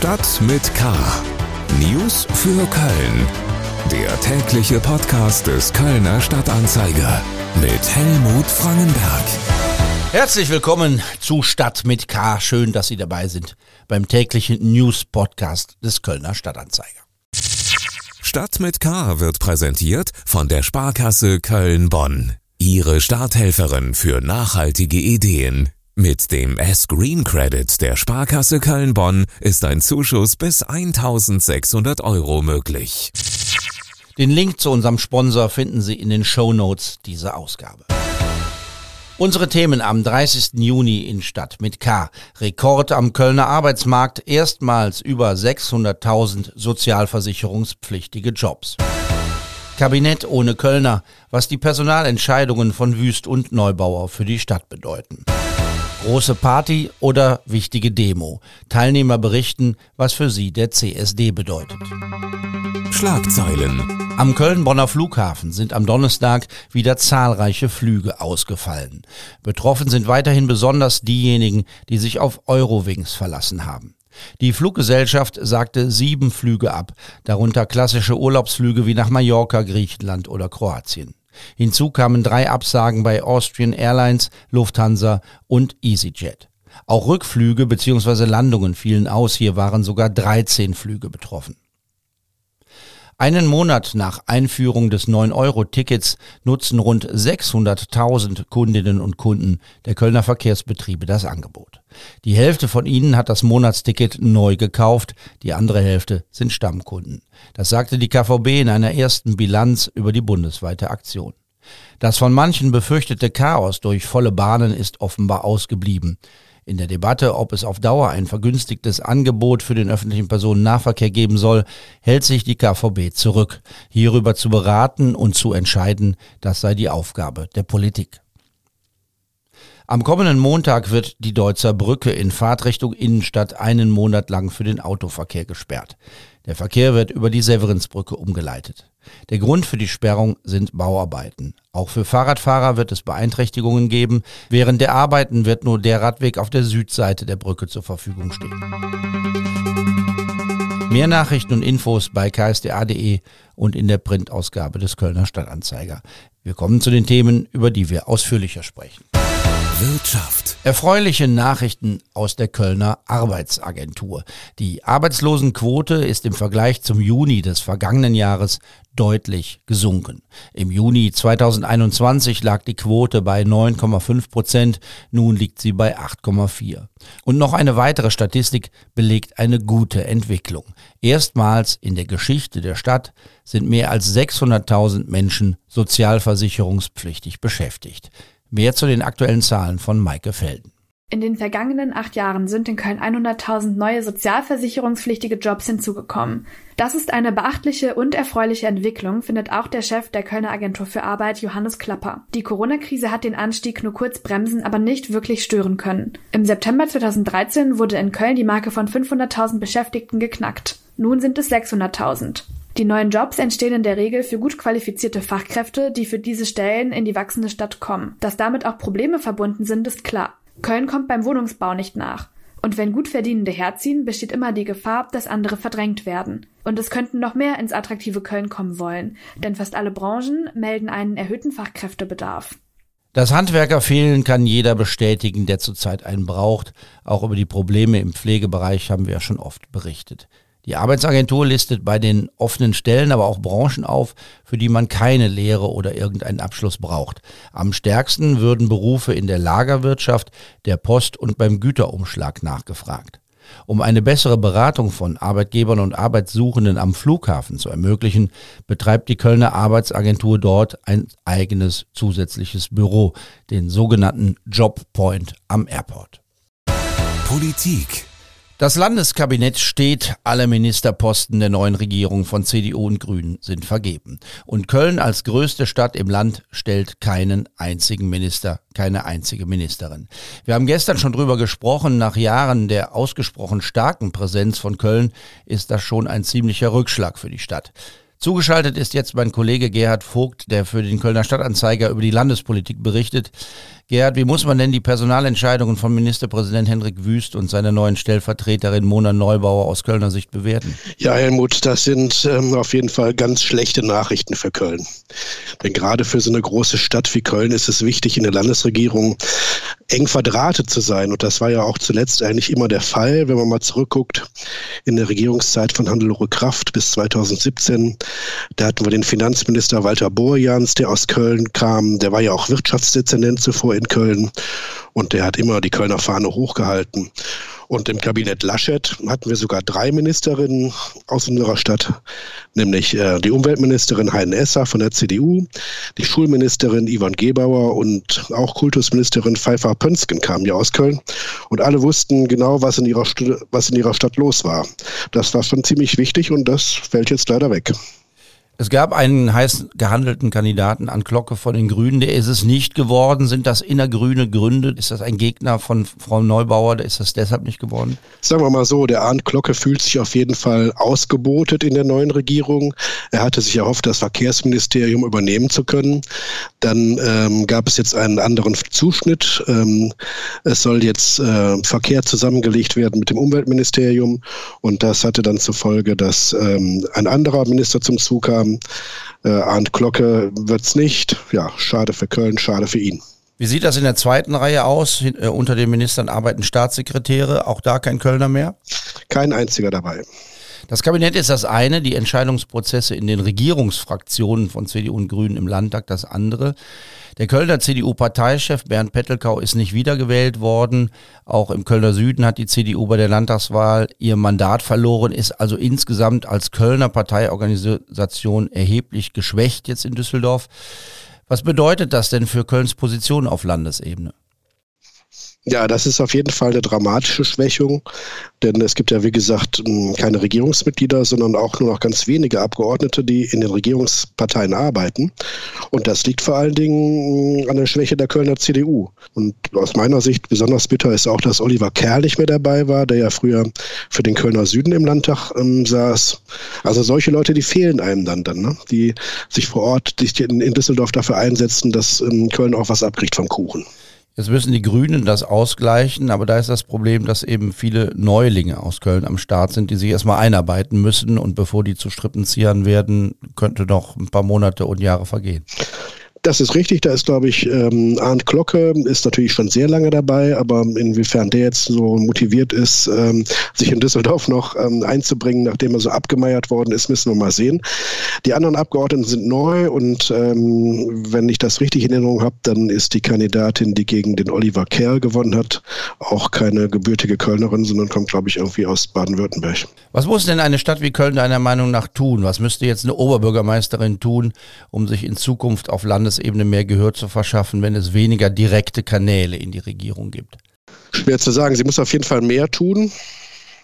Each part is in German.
Stadt mit K. News für Köln. Der tägliche Podcast des Kölner Stadtanzeiger mit Helmut Frangenberg. Herzlich willkommen zu Stadt mit K. Schön, dass Sie dabei sind beim täglichen News Podcast des Kölner Stadtanzeiger. Stadt mit K wird präsentiert von der Sparkasse Köln-Bonn. Ihre Starthelferin für nachhaltige Ideen. Mit dem S-Green Credit der Sparkasse Köln-Bonn ist ein Zuschuss bis 1600 Euro möglich. Den Link zu unserem Sponsor finden Sie in den Show Notes dieser Ausgabe. Unsere Themen am 30. Juni in Stadt mit K. Rekord am Kölner Arbeitsmarkt, erstmals über 600.000 sozialversicherungspflichtige Jobs. Kabinett ohne Kölner, was die Personalentscheidungen von Wüst und Neubauer für die Stadt bedeuten. Große Party oder wichtige Demo. Teilnehmer berichten, was für sie der CSD bedeutet. Schlagzeilen. Am Köln-Bonner Flughafen sind am Donnerstag wieder zahlreiche Flüge ausgefallen. Betroffen sind weiterhin besonders diejenigen, die sich auf Eurowings verlassen haben. Die Fluggesellschaft sagte sieben Flüge ab, darunter klassische Urlaubsflüge wie nach Mallorca, Griechenland oder Kroatien. Hinzu kamen drei Absagen bei Austrian Airlines, Lufthansa und EasyJet. Auch Rückflüge bzw. Landungen fielen aus, hier waren sogar 13 Flüge betroffen. Einen Monat nach Einführung des 9-Euro-Tickets nutzen rund 600.000 Kundinnen und Kunden der Kölner Verkehrsbetriebe das Angebot. Die Hälfte von ihnen hat das Monatsticket neu gekauft, die andere Hälfte sind Stammkunden. Das sagte die KVB in einer ersten Bilanz über die bundesweite Aktion. Das von manchen befürchtete Chaos durch volle Bahnen ist offenbar ausgeblieben. In der Debatte, ob es auf Dauer ein vergünstigtes Angebot für den öffentlichen Personennahverkehr geben soll, hält sich die KVB zurück. Hierüber zu beraten und zu entscheiden, das sei die Aufgabe der Politik. Am kommenden Montag wird die Deutzer Brücke in Fahrtrichtung Innenstadt einen Monat lang für den Autoverkehr gesperrt. Der Verkehr wird über die Severinsbrücke umgeleitet. Der Grund für die Sperrung sind Bauarbeiten. Auch für Fahrradfahrer wird es Beeinträchtigungen geben. Während der Arbeiten wird nur der Radweg auf der Südseite der Brücke zur Verfügung stehen. Mehr Nachrichten und Infos bei ksda.de und in der Printausgabe des Kölner Stadtanzeiger. Wir kommen zu den Themen, über die wir ausführlicher sprechen. Wirtschaft. Erfreuliche Nachrichten aus der Kölner Arbeitsagentur. Die Arbeitslosenquote ist im Vergleich zum Juni des vergangenen Jahres deutlich gesunken. Im Juni 2021 lag die Quote bei 9,5 Prozent, nun liegt sie bei 8,4. Und noch eine weitere Statistik belegt eine gute Entwicklung. Erstmals in der Geschichte der Stadt sind mehr als 600.000 Menschen sozialversicherungspflichtig beschäftigt. Mehr zu den aktuellen Zahlen von Maike Felden. In den vergangenen acht Jahren sind in Köln 100.000 neue sozialversicherungspflichtige Jobs hinzugekommen. Das ist eine beachtliche und erfreuliche Entwicklung, findet auch der Chef der Kölner Agentur für Arbeit, Johannes Klapper. Die Corona-Krise hat den Anstieg nur kurz bremsen, aber nicht wirklich stören können. Im September 2013 wurde in Köln die Marke von 500.000 Beschäftigten geknackt. Nun sind es 600.000. Die neuen Jobs entstehen in der Regel für gut qualifizierte Fachkräfte, die für diese Stellen in die wachsende Stadt kommen. Dass damit auch Probleme verbunden sind, ist klar. Köln kommt beim Wohnungsbau nicht nach. Und wenn Gutverdienende herziehen, besteht immer die Gefahr, dass andere verdrängt werden. Und es könnten noch mehr ins attraktive Köln kommen wollen, denn fast alle Branchen melden einen erhöhten Fachkräftebedarf. Das Handwerker fehlen kann jeder bestätigen, der zurzeit einen braucht. Auch über die Probleme im Pflegebereich haben wir ja schon oft berichtet. Die Arbeitsagentur listet bei den offenen Stellen aber auch Branchen auf, für die man keine Lehre oder irgendeinen Abschluss braucht. Am stärksten würden Berufe in der Lagerwirtschaft, der Post und beim Güterumschlag nachgefragt. Um eine bessere Beratung von Arbeitgebern und Arbeitssuchenden am Flughafen zu ermöglichen, betreibt die Kölner Arbeitsagentur dort ein eigenes zusätzliches Büro, den sogenannten Jobpoint am Airport. Politik. Das Landeskabinett steht, alle Ministerposten der neuen Regierung von CDU und Grünen sind vergeben. Und Köln als größte Stadt im Land stellt keinen einzigen Minister, keine einzige Ministerin. Wir haben gestern schon drüber gesprochen, nach Jahren der ausgesprochen starken Präsenz von Köln ist das schon ein ziemlicher Rückschlag für die Stadt. Zugeschaltet ist jetzt mein Kollege Gerhard Vogt, der für den Kölner Stadtanzeiger über die Landespolitik berichtet. Gerhard, wie muss man denn die Personalentscheidungen von Ministerpräsident Hendrik Wüst und seiner neuen Stellvertreterin Mona Neubauer aus Kölner Sicht bewerten? Ja, Helmut, das sind ähm, auf jeden Fall ganz schlechte Nachrichten für Köln. Denn gerade für so eine große Stadt wie Köln ist es wichtig, in der Landesregierung eng verdrahtet zu sein. Und das war ja auch zuletzt eigentlich immer der Fall, wenn man mal zurückguckt in der Regierungszeit von Hannelore Kraft bis 2017. Da hatten wir den Finanzminister Walter Borjans, der aus Köln kam. Der war ja auch Wirtschaftsdezernent zuvor in Köln und der hat immer die Kölner Fahne hochgehalten. Und im Kabinett Laschet hatten wir sogar drei Ministerinnen aus unserer Stadt, nämlich äh, die Umweltministerin Heiden Esser von der CDU, die Schulministerin Yvonne Gebauer und auch Kultusministerin Pfeiffer Pönsken kamen ja aus Köln. Und alle wussten genau, was in, ihrer was in ihrer Stadt los war. Das war schon ziemlich wichtig und das fällt jetzt leider weg. Es gab einen heiß gehandelten Kandidaten an Glocke von den Grünen, der ist es nicht geworden. Sind das innergrüne Gründe? Ist das ein Gegner von Frau Neubauer? Ist das deshalb nicht geworden? Sagen wir mal so, der Arndt Glocke fühlt sich auf jeden Fall ausgebotet in der neuen Regierung. Er hatte sich erhofft, das Verkehrsministerium übernehmen zu können. Dann ähm, gab es jetzt einen anderen Zuschnitt. Ähm, es soll jetzt äh, Verkehr zusammengelegt werden mit dem Umweltministerium. Und das hatte dann zur Folge, dass ähm, ein anderer Minister zum Zug kam, äh, Arndt Glocke wird es nicht. Ja, schade für Köln, schade für ihn. Wie sieht das in der zweiten Reihe aus? Äh, unter den Ministern arbeiten Staatssekretäre, auch da kein Kölner mehr? Kein einziger dabei. Das Kabinett ist das eine, die Entscheidungsprozesse in den Regierungsfraktionen von CDU und Grünen im Landtag das andere. Der Kölner CDU-Parteichef Bernd Pettelkau ist nicht wiedergewählt worden. Auch im Kölner Süden hat die CDU bei der Landtagswahl ihr Mandat verloren, ist also insgesamt als Kölner Parteiorganisation erheblich geschwächt jetzt in Düsseldorf. Was bedeutet das denn für Kölns Position auf Landesebene? Ja, das ist auf jeden Fall eine dramatische Schwächung, denn es gibt ja, wie gesagt, keine Regierungsmitglieder, sondern auch nur noch ganz wenige Abgeordnete, die in den Regierungsparteien arbeiten. Und das liegt vor allen Dingen an der Schwäche der Kölner CDU. Und aus meiner Sicht besonders bitter ist auch, dass Oliver Kerr nicht mehr dabei war, der ja früher für den Kölner Süden im Landtag ähm, saß. Also solche Leute, die fehlen einem dann, dann ne? die sich vor Ort sich in, in Düsseldorf dafür einsetzen, dass ähm, Köln auch was abkriegt vom Kuchen. Jetzt müssen die Grünen das ausgleichen, aber da ist das Problem, dass eben viele Neulinge aus Köln am Start sind, die sich erstmal einarbeiten müssen und bevor die zu Strippenziehern werden, könnte noch ein paar Monate und Jahre vergehen. Das ist richtig, da ist, glaube ich, ähm, Arndt Glocke ist natürlich schon sehr lange dabei, aber inwiefern der jetzt so motiviert ist, ähm, sich in Düsseldorf noch ähm, einzubringen, nachdem er so abgemeiert worden ist, müssen wir mal sehen. Die anderen Abgeordneten sind neu und ähm, wenn ich das richtig in Erinnerung habe, dann ist die Kandidatin, die gegen den Oliver Kerl gewonnen hat, auch keine gebürtige Kölnerin, sondern kommt, glaube ich, irgendwie aus Baden-Württemberg. Was muss denn eine Stadt wie Köln deiner Meinung nach tun? Was müsste jetzt eine Oberbürgermeisterin tun, um sich in Zukunft auf Landes Landesebene mehr Gehör zu verschaffen, wenn es weniger direkte Kanäle in die Regierung gibt? Schwer zu sagen. Sie muss auf jeden Fall mehr tun.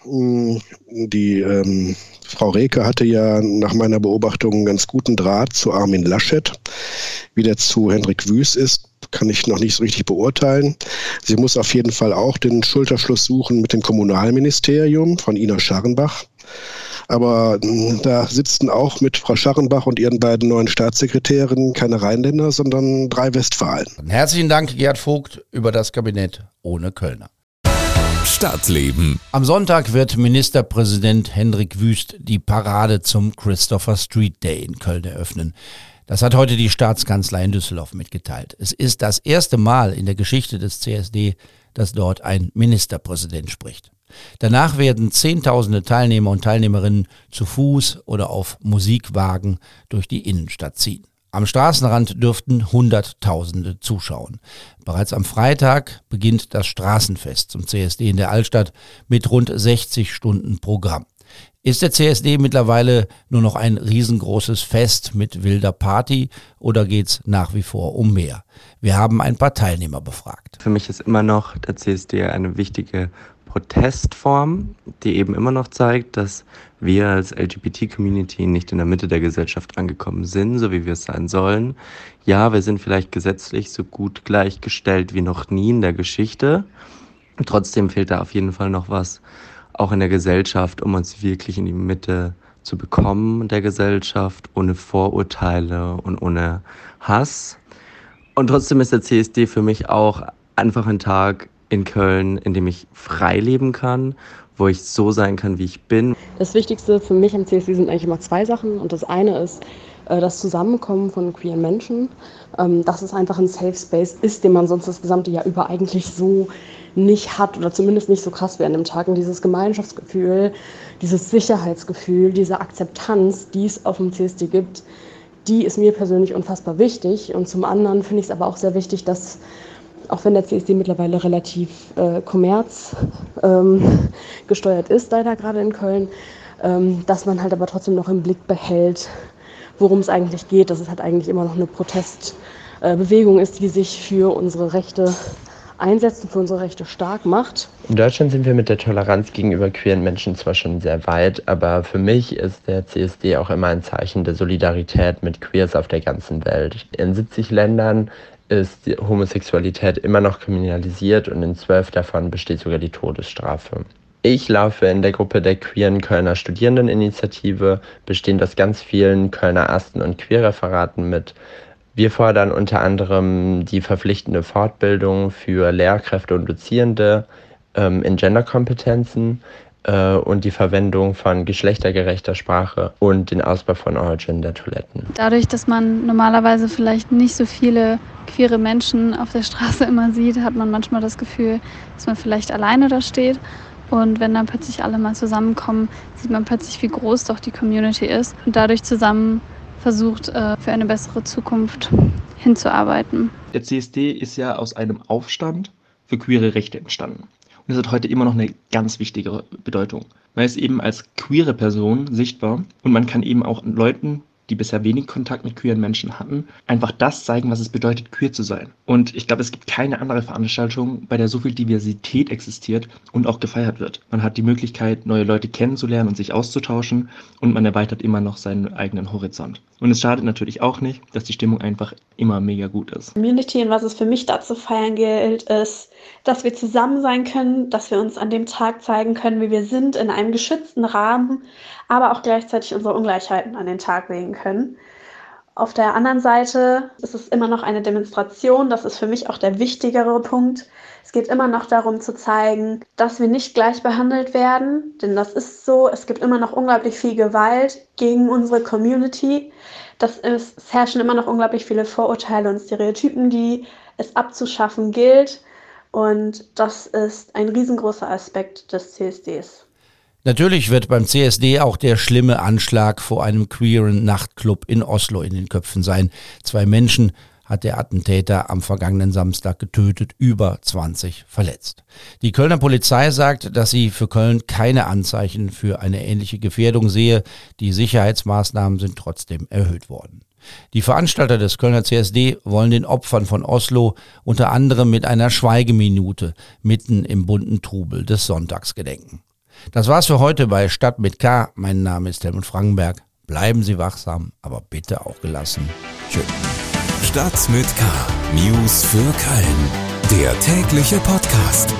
Mm, die ähm, Frau Reke hatte ja nach meiner Beobachtung einen ganz guten Draht zu Armin Laschet. Wie der zu Hendrik Wüst ist, kann ich noch nicht so richtig beurteilen. Sie muss auf jeden Fall auch den Schulterschluss suchen mit dem Kommunalministerium von Ina Scharrenbach. Aber hm, da sitzen auch mit Frau Scharrenbach und ihren beiden neuen Staatssekretärinnen keine Rheinländer, sondern drei Westfalen. Herzlichen Dank, Gerd Vogt, über das Kabinett ohne Kölner. Stadtleben. Am Sonntag wird Ministerpräsident Hendrik Wüst die Parade zum Christopher Street Day in Köln eröffnen. Das hat heute die Staatskanzlei in Düsseldorf mitgeteilt. Es ist das erste Mal in der Geschichte des CSD, dass dort ein Ministerpräsident spricht. Danach werden Zehntausende Teilnehmer und Teilnehmerinnen zu Fuß oder auf Musikwagen durch die Innenstadt ziehen. Am Straßenrand dürften Hunderttausende zuschauen. Bereits am Freitag beginnt das Straßenfest zum CSD in der Altstadt mit rund 60 Stunden Programm. Ist der CSD mittlerweile nur noch ein riesengroßes Fest mit wilder Party oder geht's nach wie vor um mehr? Wir haben ein paar Teilnehmer befragt. Für mich ist immer noch der CSD eine wichtige Protestform, die eben immer noch zeigt, dass wir als LGBT-Community nicht in der Mitte der Gesellschaft angekommen sind, so wie wir es sein sollen. Ja, wir sind vielleicht gesetzlich so gut gleichgestellt wie noch nie in der Geschichte. Trotzdem fehlt da auf jeden Fall noch was, auch in der Gesellschaft, um uns wirklich in die Mitte zu bekommen der Gesellschaft, ohne Vorurteile und ohne Hass. Und trotzdem ist der CSD für mich auch einfach ein Tag in Köln, in dem ich frei leben kann, wo ich so sein kann, wie ich bin. Das Wichtigste für mich am CSD sind eigentlich immer zwei Sachen. Und das eine ist äh, das Zusammenkommen von queeren Menschen, ähm, dass es einfach ein Safe Space ist, den man sonst das gesamte Jahr über eigentlich so nicht hat oder zumindest nicht so krass wie an dem Tag. Und dieses Gemeinschaftsgefühl, dieses Sicherheitsgefühl, diese Akzeptanz, die es auf dem CSD gibt, die ist mir persönlich unfassbar wichtig. Und zum anderen finde ich es aber auch sehr wichtig, dass auch wenn der CSD mittlerweile relativ äh, kommerz ähm, ist, leider gerade in Köln, ähm, dass man halt aber trotzdem noch im Blick behält, worum es eigentlich geht, dass es halt eigentlich immer noch eine Protestbewegung äh, ist, die sich für unsere Rechte einsetzt und für unsere Rechte stark macht. In Deutschland sind wir mit der Toleranz gegenüber queeren Menschen zwar schon sehr weit, aber für mich ist der CSD auch immer ein Zeichen der Solidarität mit Queers auf der ganzen Welt. In 70 Ländern ist die Homosexualität immer noch kriminalisiert und in zwölf davon besteht sogar die Todesstrafe. Ich laufe in der Gruppe der queeren Kölner Studierendeninitiative, bestehend aus ganz vielen Kölner Asten- und Queerreferaten mit. Wir fordern unter anderem die verpflichtende Fortbildung für Lehrkräfte und Dozierende ähm, in Genderkompetenzen äh, und die Verwendung von geschlechtergerechter Sprache und den Ausbau von All-Gender-Toiletten. Dadurch, dass man normalerweise vielleicht nicht so viele queere Menschen auf der Straße immer sieht, hat man manchmal das Gefühl, dass man vielleicht alleine da steht. Und wenn dann plötzlich alle mal zusammenkommen, sieht man plötzlich, wie groß doch die Community ist und dadurch zusammen versucht, äh, für eine bessere Zukunft hinzuarbeiten. Der CSD ist ja aus einem Aufstand für queere Rechte entstanden. Und das hat heute immer noch eine ganz wichtige Bedeutung. Man ist eben als queere Person sichtbar und man kann eben auch Leuten die bisher wenig Kontakt mit queeren Menschen hatten, einfach das zeigen, was es bedeutet, queer zu sein. Und ich glaube, es gibt keine andere Veranstaltung, bei der so viel Diversität existiert und auch gefeiert wird. Man hat die Möglichkeit, neue Leute kennenzulernen und sich auszutauschen und man erweitert immer noch seinen eigenen Horizont. Und es schadet natürlich auch nicht, dass die Stimmung einfach immer mega gut ist. Community und was es für mich da zu feiern gilt, ist, dass wir zusammen sein können, dass wir uns an dem Tag zeigen können, wie wir sind, in einem geschützten Rahmen, aber auch gleichzeitig unsere Ungleichheiten an den Tag legen können. Auf der anderen Seite ist es immer noch eine Demonstration. Das ist für mich auch der wichtigere Punkt. Es geht immer noch darum zu zeigen, dass wir nicht gleich behandelt werden, denn das ist so. Es gibt immer noch unglaublich viel Gewalt gegen unsere Community. Das ist, es herrschen immer noch unglaublich viele Vorurteile und Stereotypen, die es abzuschaffen gilt. Und das ist ein riesengroßer Aspekt des CSDs. Natürlich wird beim CSD auch der schlimme Anschlag vor einem queeren Nachtclub in Oslo in den Köpfen sein. Zwei Menschen hat der Attentäter am vergangenen Samstag getötet, über 20 verletzt. Die Kölner Polizei sagt, dass sie für Köln keine Anzeichen für eine ähnliche Gefährdung sehe. Die Sicherheitsmaßnahmen sind trotzdem erhöht worden. Die Veranstalter des Kölner CSD wollen den Opfern von Oslo unter anderem mit einer Schweigeminute mitten im bunten Trubel des Sonntags gedenken. Das war's für heute bei Stadt mit K. Mein Name ist Helmut Frankenberg. Bleiben Sie wachsam, aber bitte auch gelassen. Tschüss. Stadt mit K. News für Köln. Der tägliche Podcast.